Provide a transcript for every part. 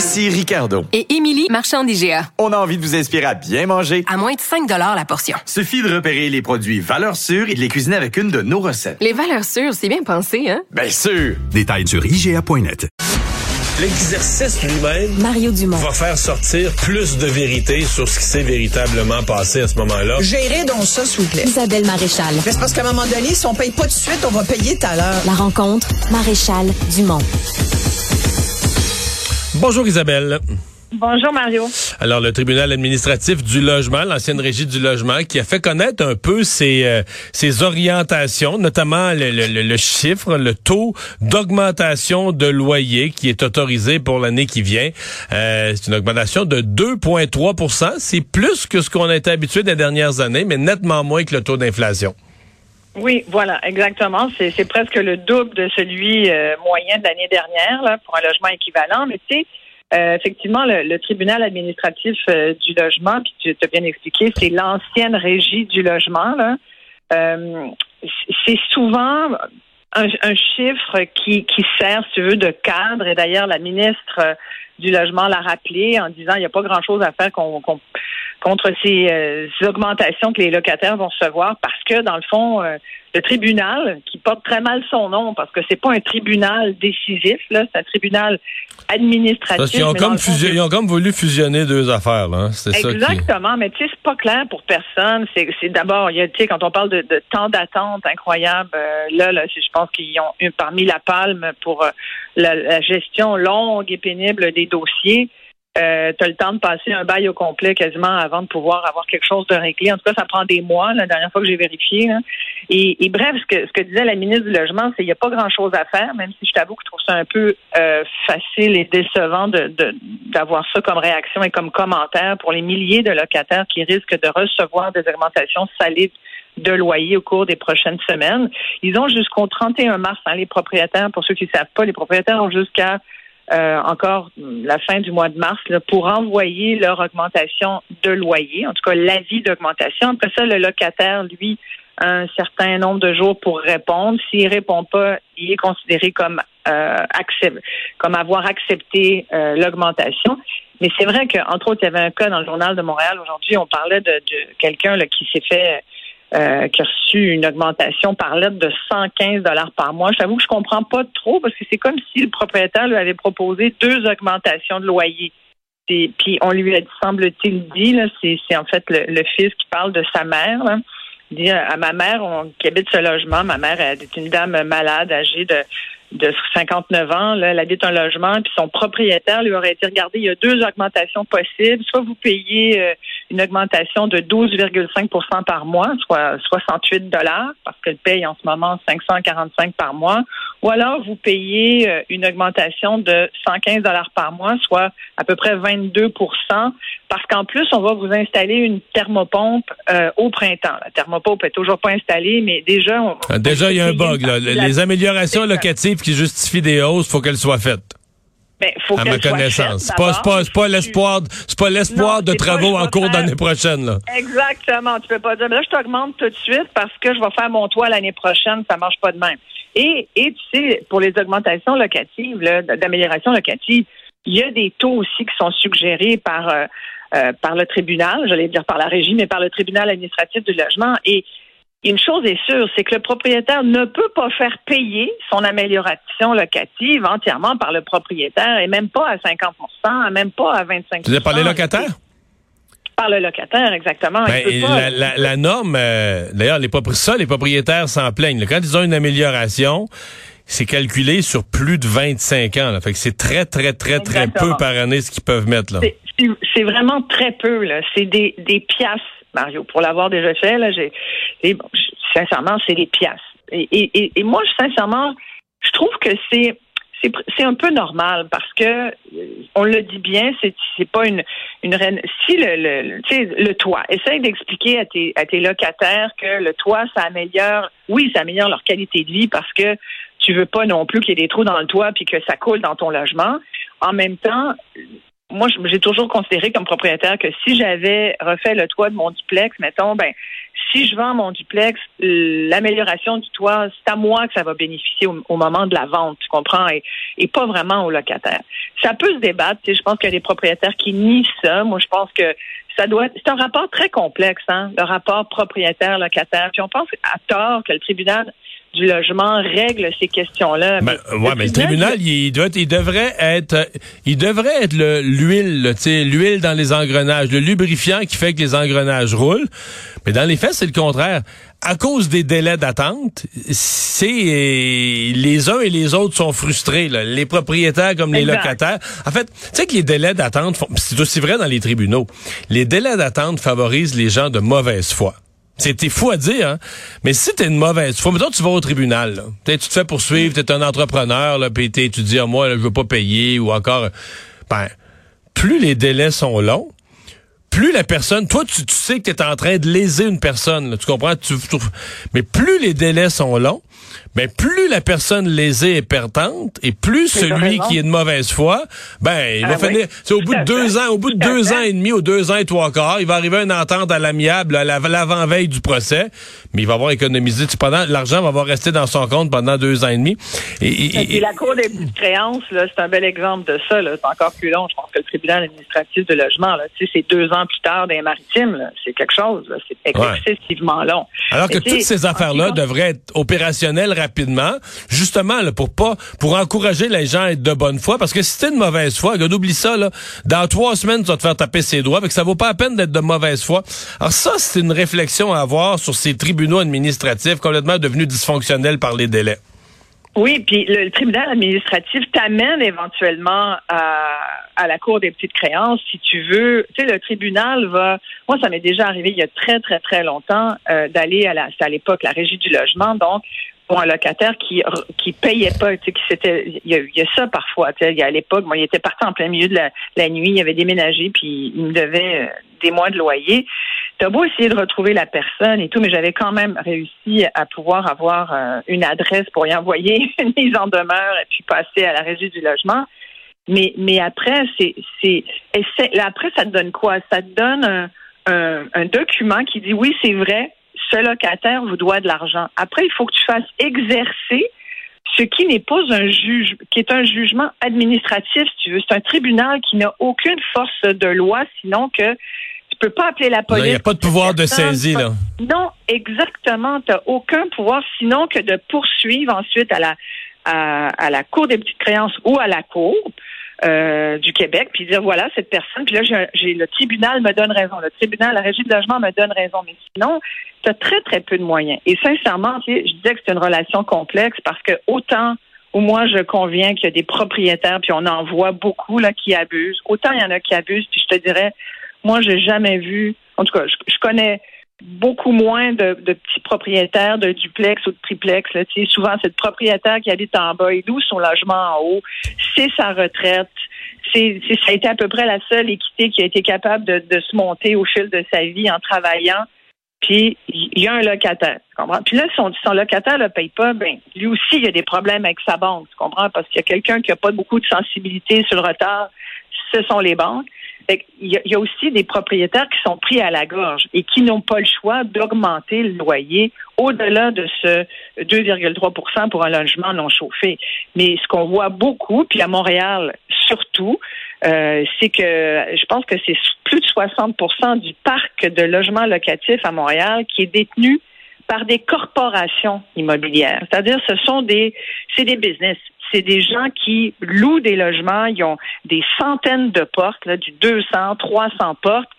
Ici Ricardo. et Émilie, marchand d'IGA. On a envie de vous inspirer à bien manger. À moins de 5 la portion. Suffit de repérer les produits valeurs sûres et de les cuisiner avec une de nos recettes. Les valeurs sûres, c'est bien pensé, hein? Bien sûr! Détails sur IGA.net. L'exercice lui-même Mario Dumont. va faire sortir plus de vérité sur ce qui s'est véritablement passé à ce moment-là. Gérez donc ça, s'il vous plaît. Isabelle Maréchal. Mais C'est parce qu'à un moment donné, si on paye pas tout de suite, on va payer tout à l'heure. La rencontre, Maréchal Dumont. Bonjour Isabelle. Bonjour Mario. Alors le tribunal administratif du logement, l'ancienne régie du logement, qui a fait connaître un peu ses, euh, ses orientations, notamment le, le- le- le chiffre, le taux d'augmentation de loyer qui est autorisé pour l'année qui vient. Euh, c'est une augmentation de 2,3% C'est plus que ce qu'on a été habitué des dernières années, mais nettement moins que le taux d'inflation. Oui, voilà, exactement. C'est presque le double de celui euh, moyen de l'année dernière là, pour un logement équivalent. Mais tu sais, euh, effectivement, le, le tribunal administratif euh, du logement, puis tu as bien expliqué, c'est l'ancienne régie du logement. Euh, c'est souvent un, un chiffre qui, qui sert, si tu veux, de cadre. Et d'ailleurs, la ministre euh, du logement l'a rappelé en disant il n'y a pas grand-chose à faire qu'on qu'on- contre ces, euh, ces augmentations que les locataires vont recevoir parce que, dans le fond, euh, le tribunal, qui porte très mal son nom, parce que c'est pas un tribunal décisif, là, c'est un tribunal administratif. Parce qu'ils ont, comme fond, ils ont comme voulu fusionner deux affaires. Là, hein. C'est ça qui... Exactement, mais tu sais, c'est pas clair pour personne. C'est, c'est d'abord, il y a, tu sais, quand on parle de, de temps d'attente incroyable, euh, là, là, je pense qu'ils ont eu parmi la palme pour euh, la, la gestion longue et pénible des dossiers. Euh, tu as le temps de passer un bail au complet quasiment avant de pouvoir avoir quelque chose de réglé. En tout cas, ça prend des mois, la dernière fois que j'ai vérifié. Et, bref, ce que, ce que disait la ministre du Logement, c'est qu'il n'y a pas grand-chose à faire, même si je t'avoue que je trouve ça un peu euh, facile et décevant de, de- d'avoir ça comme réaction et comme commentaire pour les milliers de locataires qui risquent de recevoir des augmentations solides de loyer au cours des prochaines semaines. Ils ont jusqu'au 31 mars, hein, les propriétaires, pour ceux qui ne savent pas, les propriétaires ont jusqu'à euh, encore la fin du mois de mars là, pour envoyer leur augmentation de loyer, en tout cas l'avis d'augmentation. Après ça, le locataire, lui, a un certain nombre de jours pour répondre. S'il répond pas, il est considéré comme euh, comme avoir accepté euh, l'augmentation. Mais c'est vrai qu'entre autres, il y avait un cas dans le journal de Montréal aujourd'hui. On parlait de, de quelqu'un qui s'est fait euh, qui a reçu une augmentation par lettre de 115 dollars par mois. J'avoue que je comprends pas trop parce que c'est comme si le propriétaire lui avait proposé deux augmentations de loyer. Et, puis on lui a, semble-t-il, dit, c'est, c'est en fait le, le fils qui parle de sa mère. Là. Il dit à ma mère on, qui habite ce logement, ma mère elle est une dame malade, âgée de de 59 ans, là, elle habite un logement, puis son propriétaire lui aurait été regardé, il y a deux augmentations possibles. Soit vous payez euh, une augmentation de 12,5% par mois, soit 68 dollars, parce qu'elle paye en ce moment 545 par mois, ou alors vous payez euh, une augmentation de 115 dollars par mois, soit à peu près 22% parce qu'en plus, on va vous installer une thermopompe euh, au printemps. La thermopompe est toujours pas installée, mais déjà... On, Ah, Déjà, il y a un bug. Là. Les améliorations locatives qui justifient des hausses, faut qu'elles soient faites. Ben, faut À ma connaissance. C'est pas, pas, pas l'espoir, c'est pas l'espoir de pas, travaux en cours faire- d'année prochaine, là. Exactement. Tu peux pas dire, mais là, je t'augmente tout de suite parce que je vais faire mon toit l'année prochaine. Ça marche pas de même. Et, et tu sais, pour les augmentations locatives, d'amélioration locative, il y a des taux aussi qui sont suggérés par, euh, euh, par le tribunal, j'allais dire par la régie, mais par le tribunal administratif du logement. Et une chose est sûre, c'est que le propriétaire ne peut pas faire payer son amélioration locative entièrement par le propriétaire et même pas à 50% même pas à 25 Tu par les locataires? Par le locataire, exactement. Ben, Il peut pas- la, la- la norme, euh, d'ailleurs, les ça, les propriétaires s'en plaignent. Quand ils ont une amélioration, c'est calculé sur plus de 25 ans. Là. Fait que c'est très, très, très, très peu par année ce qu'ils peuvent mettre. Là. C'est vraiment très peu, là. C'est des, des piastres, Mario. Pour l'avoir déjà fait, là, j'ai. bon, sincèrement, c'est des piastres. Et, moi, sincèrement, je trouve que c'est c'est un peu normal parce que euh, on le dit bien, c'est pas une une reine. Si le le le toit, essaye d'expliquer à tes à tes locataires que le toit ça améliore, oui ça améliore leur qualité de vie parce que tu veux pas non plus qu'il y ait des trous dans le toit puis que ça coule dans ton logement. En même temps, moi, j'ai toujours considéré comme propriétaire que si j'avais refait le toit de mon duplex, mettons, ben, si je vends mon duplex, l'amélioration du toit, c'est à moi que ça va bénéficier au, moment de la vente, tu comprends, et, pas vraiment au locataire. Ça peut se débattre, tu sais, je pense qu'il y a des propriétaires qui nient ça. Moi, je pense que ça doit c'est un rapport très complexe, hein, le rapport propriétaire-locataire. Puis on pense à tort que le tribunal du logement règle ces questions-là. Ben, mais, ouais, mais le tribunal, il, doit, il devrait être, il devrait être l'huile, tu sais, l'huile dans les engrenages, le lubrifiant qui fait que les engrenages roulent. Mais dans les faits, c'est le contraire. À cause des délais d'attente, c'est les uns et les autres sont frustrés, là. les propriétaires comme les locataires. En fait, tu sais que les délais d'attente, c'est aussi vrai dans les tribunaux. Les délais d'attente favorisent les gens de mauvaise foi. C'était fou à dire, hein? mais si t'es une mauvaise foi, mettons tu vas au tribunal, là. tu te fais poursuivre, t'es un entrepreneur, là, puis tu dis, moi, là, je veux pas payer, ou encore, ben, plus les délais sont longs, plus la personne, toi, tu, sais que tu es en train de léser une personne, tu comprends? mais plus les délais sont longs, mais plus la personne lésée est perdante et plus celui qui est de mauvaise foi, ben il va ah finir. C'est au bout de deux ans, au bout de deux ans et demi, ou deux ans et trois quarts, il va arriver une entente à l'amiable à l'avant-veille du procès, mais il va avoir économisé. Pendant l'argent va avoir resté dans son compte pendant deux ans et demi. Et, la cour des créances, là, c'est un bel exemple de ça. C'est encore plus long. Je pense que le tribunal administratif de logement, là, c'est deux ans plus tard des maritimes. C'est quelque chose. C'est excessivement long. Alors que toutes ces affaires-là devraient être opérationnelles rapidement, justement pour pas pour encourager les gens à être de bonne foi, parce que si t'es une mauvaise foi, regarde, oublie ça là, dans trois semaines tu vas te faire taper ses doigts, que ça vaut pas la peine d'être de mauvaise foi. Alors ça, c'est une réflexion à avoir sur ces tribunaux administratifs complètement devenus dysfonctionnels par les délais. Oui, puis le, tribunal administratif t'amène éventuellement à, à, la cour des petites créances si tu veux. Tu sais, le tribunal va. Moi, ça m'est déjà arrivé il y a très très très longtemps euh, d'aller à la. à l'époque la régie du logement, donc un locataire qui qui payait pas, tu sais, qui c'était, il y, a ça parfois, tu sais, à l'époque, moi, il était parti en plein milieu de la, nuit, il avait déménagé, puis il me devait euh, des mois de loyer. T'as beau essayer de retrouver la personne et tout, mais j'avais quand même réussi à pouvoir avoir euh, une adresse pour y envoyer une mise en demeure et puis passer à la régie du logement. Mais mais après, c'est c'est après ça te donne quoi? Ça te donne un, un document qui dit oui, c'est vrai, ce locataire vous doit de l'argent. Après, il faut que tu fasses exercer ce qui n'est pas un juge, qui est un jugement administratif, si tu veux. C'est un tribunal qui n'a aucune force de loi, sinon que tu peux pas appeler la police. Il n'y a pas de pouvoir de saisie, là. Non, exactement. Tu n'as aucun pouvoir, sinon que de poursuivre ensuite à la, à, à la Cour des petites créances ou à la Cour. Euh, du Québec, puis dire voilà cette personne, puis là j'ai le tribunal me donne raison, le tribunal, la régie de logement me donne raison, mais sinon tu as très très peu de moyens. Et sincèrement, je disais que c'est une relation complexe parce que autant où moi je conviens qu'il y a des propriétaires, puis on en voit beaucoup là qui abusent, autant il y en a qui abusent, puis je te dirais, moi j'ai jamais vu, en tout cas je connais beaucoup moins de, petits propriétaires de duplex ou de triplex. Là. Tu sais, souvent, c'est le propriétaire qui habite en bas et d'où son logement en haut. C'est sa retraite. C'est, ça a été à peu près la seule équité qui a été capable de, de se monter au fil de sa vie en travaillant. Puis il y a un locataire, tu comprends? Puis là, son, son locataire ne paye pas, ben lui aussi, il y a des problèmes avec sa banque, tu comprends? Parce qu'il y a quelqu'un qui n'a pas beaucoup de sensibilité sur le retard, ce sont les banques il y, a aussi des propriétaires qui sont pris à la gorge et qui n'ont pas le choix d'augmenter le loyer au-delà de ce 2,3% pour un logement non chauffé. Mais ce qu'on voit beaucoup, puis à Montréal surtout, euh, c'est que je pense que c'est plus de 60% du parc de logements locatifs à Montréal qui est détenu par des corporations immobilières. C'est-à-dire, ce sont des, c'est des business c'est des gens qui louent des logements, ils ont des centaines de portes, là, du 200, 300 portes.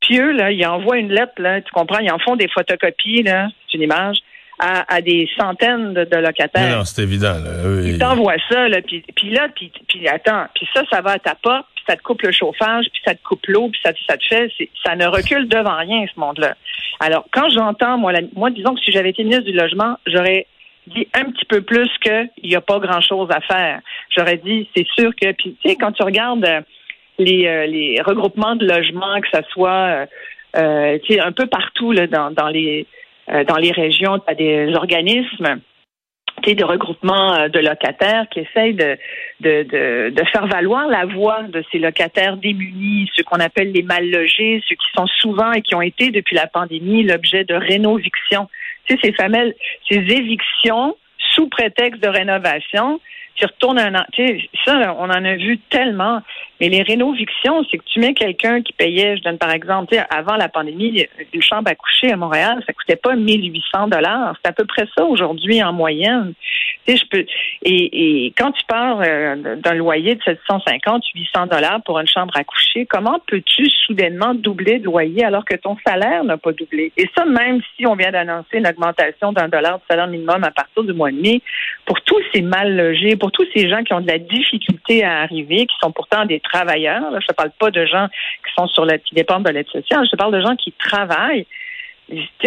Puis eux, là, ils envoient une lettre, là, tu comprends, ils en font des photocopies, là, c'est une image, à, des centaines de, locataires. Non, c'est évident. Là. Ils t'envoient ça, là, puis, puis là, puis, puis attends, puis ça, ça va à ta porte, puis ça te coupe le chauffage, puis ça te coupe l'eau, puis ça, ça te fait, ça ne recule devant rien, ce monde-là. Alors, quand j'entends, moi, moi, disons que si j'avais été ministre du Logement, j'aurais dit un petit peu plus qu'il n'y a pas grand-chose à faire. J'aurais dit, c'est sûr que, puis tu sais, quand tu regardes euh, les, euh, les regroupements de logements, que ce soit, euh, tu sais, un peu partout là, dans, dans les dans les régions, tu as des organismes de regroupement de locataires qui essayent de, de, de, de, faire valoir la voix de ces locataires démunis, ceux qu'on appelle les mal logés, ceux qui sont souvent et qui ont été depuis la pandémie l'objet de rénoviction. Sais, ces fameuses, ces évictions sous prétexte de rénovation tu retournes un an. Tu sais, ça, on en a vu tellement. Mais les rénovictions, c'est que tu mets quelqu'un qui payait, je donne par exemple, avant la pandémie, une chambre à coucher à Montréal, ça coûtait pas 1800 dollars. C'est à peu près ça aujourd'hui en moyenne. Tu sais, je peux. Et, quand tu pars euh, d'un loyer de 750, 800 dollars pour une chambre à coucher, comment peux-tu soudainement doubler de loyer alors que ton salaire n'a pas doublé? Et ça, même si on vient d'annoncer une augmentation d'un dollar de salaire minimum à partir du mois de mai, pour tous ces mal logés, pour tous ces gens qui ont de la difficulté à arriver, qui sont pourtant des travailleurs. je ne parle pas de gens qui sont sur la, qui dépendent de l'aide sociale. Je parle de gens qui travaillent.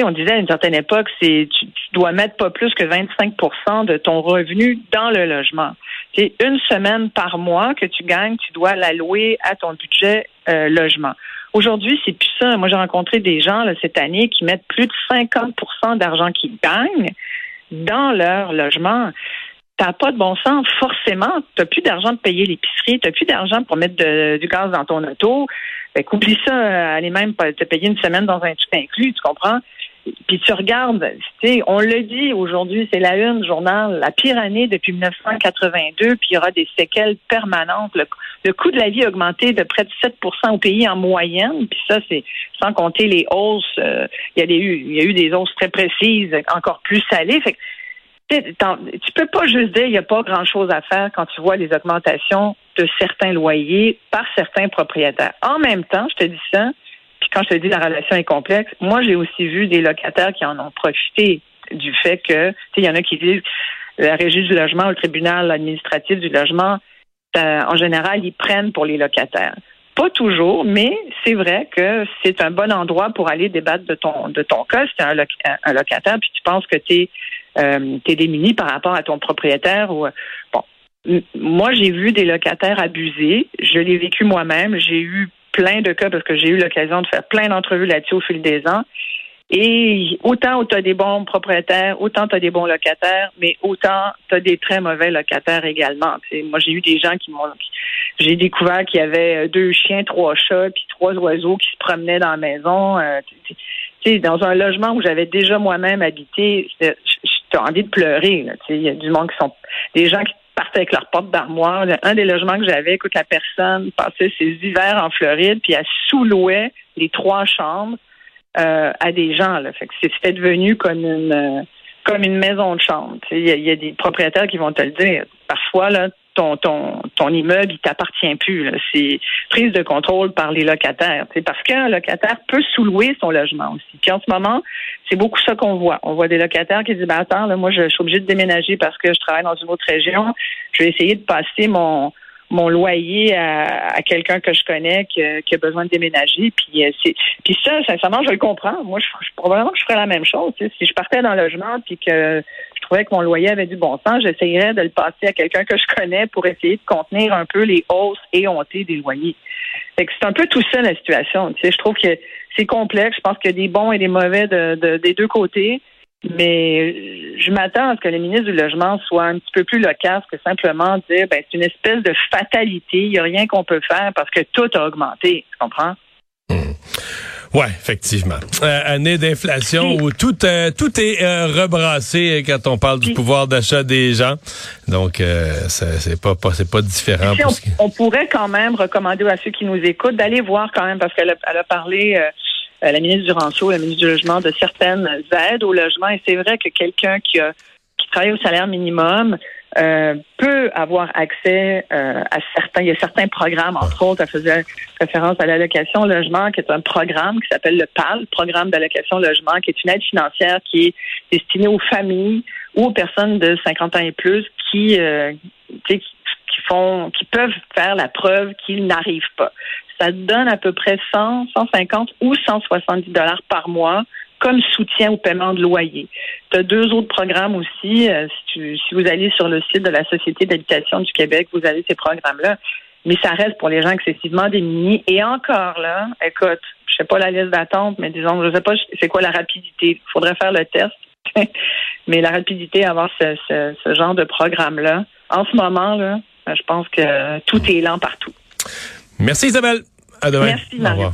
on disait à une certaine époque, c'est tu, dois mettre pas plus que 25% de ton revenu dans le logement. C'est une semaine par mois que tu gagnes, tu dois l'allouer à ton budget euh, logement. Aujourd'hui, c'est plus ça. Moi, j'ai rencontré des gens cette année qui mettent plus de 50% d'argent qu'ils gagnent dans leur logement t'as pas de bon sens, forcément, t'as plus d'argent de payer l'épicerie, t'as plus d'argent pour mettre du gaz dans ton auto. Fait oublie ça, euh, aller même te payer une semaine dans un tout inclus, tu comprends? Puis tu regardes, tu on le dit aujourd'hui, c'est la une journal, la pire année depuis 1982, puis il y aura des séquelles permanentes. Le, coût de la vie a augmenté de près de 7% au pays en moyenne, puis ça, c'est sans compter les hausses. Euh, il, y a y a eu des hausses très précises, encore plus salées. Fait tu peux pas juste dire qu'il n'y a pas grand-chose à faire quand tu vois les augmentations de certains loyers par certains propriétaires. En même temps, je te dis ça, puis quand je te dis la relation est complexe, moi j'ai aussi vu des locataires qui en ont profité du fait que, il y en a qui disent la régie du logement ou le tribunal administratif du logement, euh, en général, ils prennent pour les locataires. Pas toujours, mais c'est vrai que c'est un bon endroit pour aller débattre de ton de ton cas. Si tu un, un, locataire, puis tu penses que tu es euh, démuni par rapport à ton propriétaire ou bon. Moi, j'ai vu des locataires abusés. Je l'ai vécu moi-même. J'ai eu plein de cas parce que j'ai eu l'occasion de faire plein d'entrevues là-dessus au fil des ans. Et autant tu as des bons propriétaires, autant tu as des bons locataires, mais autant tu as des très mauvais locataires également. moi, j'ai eu des gens qui m'ont... J'ai découvert qu'il y avait deux chiens, trois chats, puis trois oiseaux qui se promenaient dans la maison. Euh, dans un logement où j'avais déjà moi-même habité, as envie de pleurer. Il y a du monde qui sont des gens qui partaient avec leur porte d'armoire. Un des logements que j'avais, écoute, la personne passait ses hivers en Floride, puis elle sous-louait les trois chambres euh, à des gens. Là. Fait que c'était devenu comme une euh, comme une maison de chambre. Il y, a des propriétaires qui vont te le dire. Parfois, là, ton, ton, ton immeuble, il t'appartient plus. C'est prise de contrôle par les locataires. Parce qu'un locataire peut sous-louer son logement aussi. Puis en ce moment, c'est beaucoup ça qu'on voit. On voit des locataires qui disent ben attends, là, moi je, suis obligé de déménager parce que je travaille dans une autre région. Je vais essayer de passer mon mon loyer à, quelqu'un que je connais qui, a besoin de déménager. Puis, euh, puis ça, sincèrement, je le comprends. Moi, je, je, probablement que je ferais la même chose. Si je partais dans le logement puis que trouvais que mon loyer avait du bon sens, j'essayerais de le passer à quelqu'un que je connais pour essayer de contenir un peu les hausses et éhontées des loyers. c'est un peu tout ça la situation. Tu sais, je trouve que c'est complexe. Je pense qu'il y a des bons et des mauvais de, des deux côtés. Mais je m'attends à ce que le ministre du Logement soit un petit peu plus loquace que simplement dire ben, c'est une espèce de fatalité, il n'y a rien qu'on peut faire parce que tout a augmenté. Tu comprends? Hmm. Ouais, effectivement. Euh, année d'inflation où tout euh, tout est euh, rebrassé quand on parle du pouvoir d'achat des gens. Donc c'est pas, pas c'est pas différent. on, pourrait quand même recommander à ceux qui nous écoutent d'aller voir quand même parce qu'elle a, elle a parlé la ministre du Rancho, la ministre du Logement de certaines aides au logement et c'est vrai que quelqu'un qui travaille au salaire minimum euh, peut avoir accès euh, à certains. Il y a certains programmes, entre autres, elle faisait référence à l'allocation logement, qui est un programme qui s'appelle le PAL, Programme d'allocation logement, qui est une aide financière qui est destinée aux familles ou aux personnes de 50 ans et plus euh, qui font, qui peuvent faire la preuve qu'ils n'arrivent pas. Ça donne à peu près 100, 150 ou 170 dollars par mois comme soutien au paiement de loyer. Tu as deux autres programmes aussi. Euh, si, vous allez sur le site de la Société d'habitation du Québec, vous avez ces programmes-là. Mais ça reste pour les gens excessivement démunis. Et encore là, écoute, je sais pas la liste d'attente, mais disons, je sais pas c'est quoi la rapidité. Il faudrait faire le test. mais la rapidité à avoir ce, ce, genre de programme-là, en ce moment, là, je pense que tout est lent partout. Merci Isabelle. À demain. Merci, Au Mario. revoir.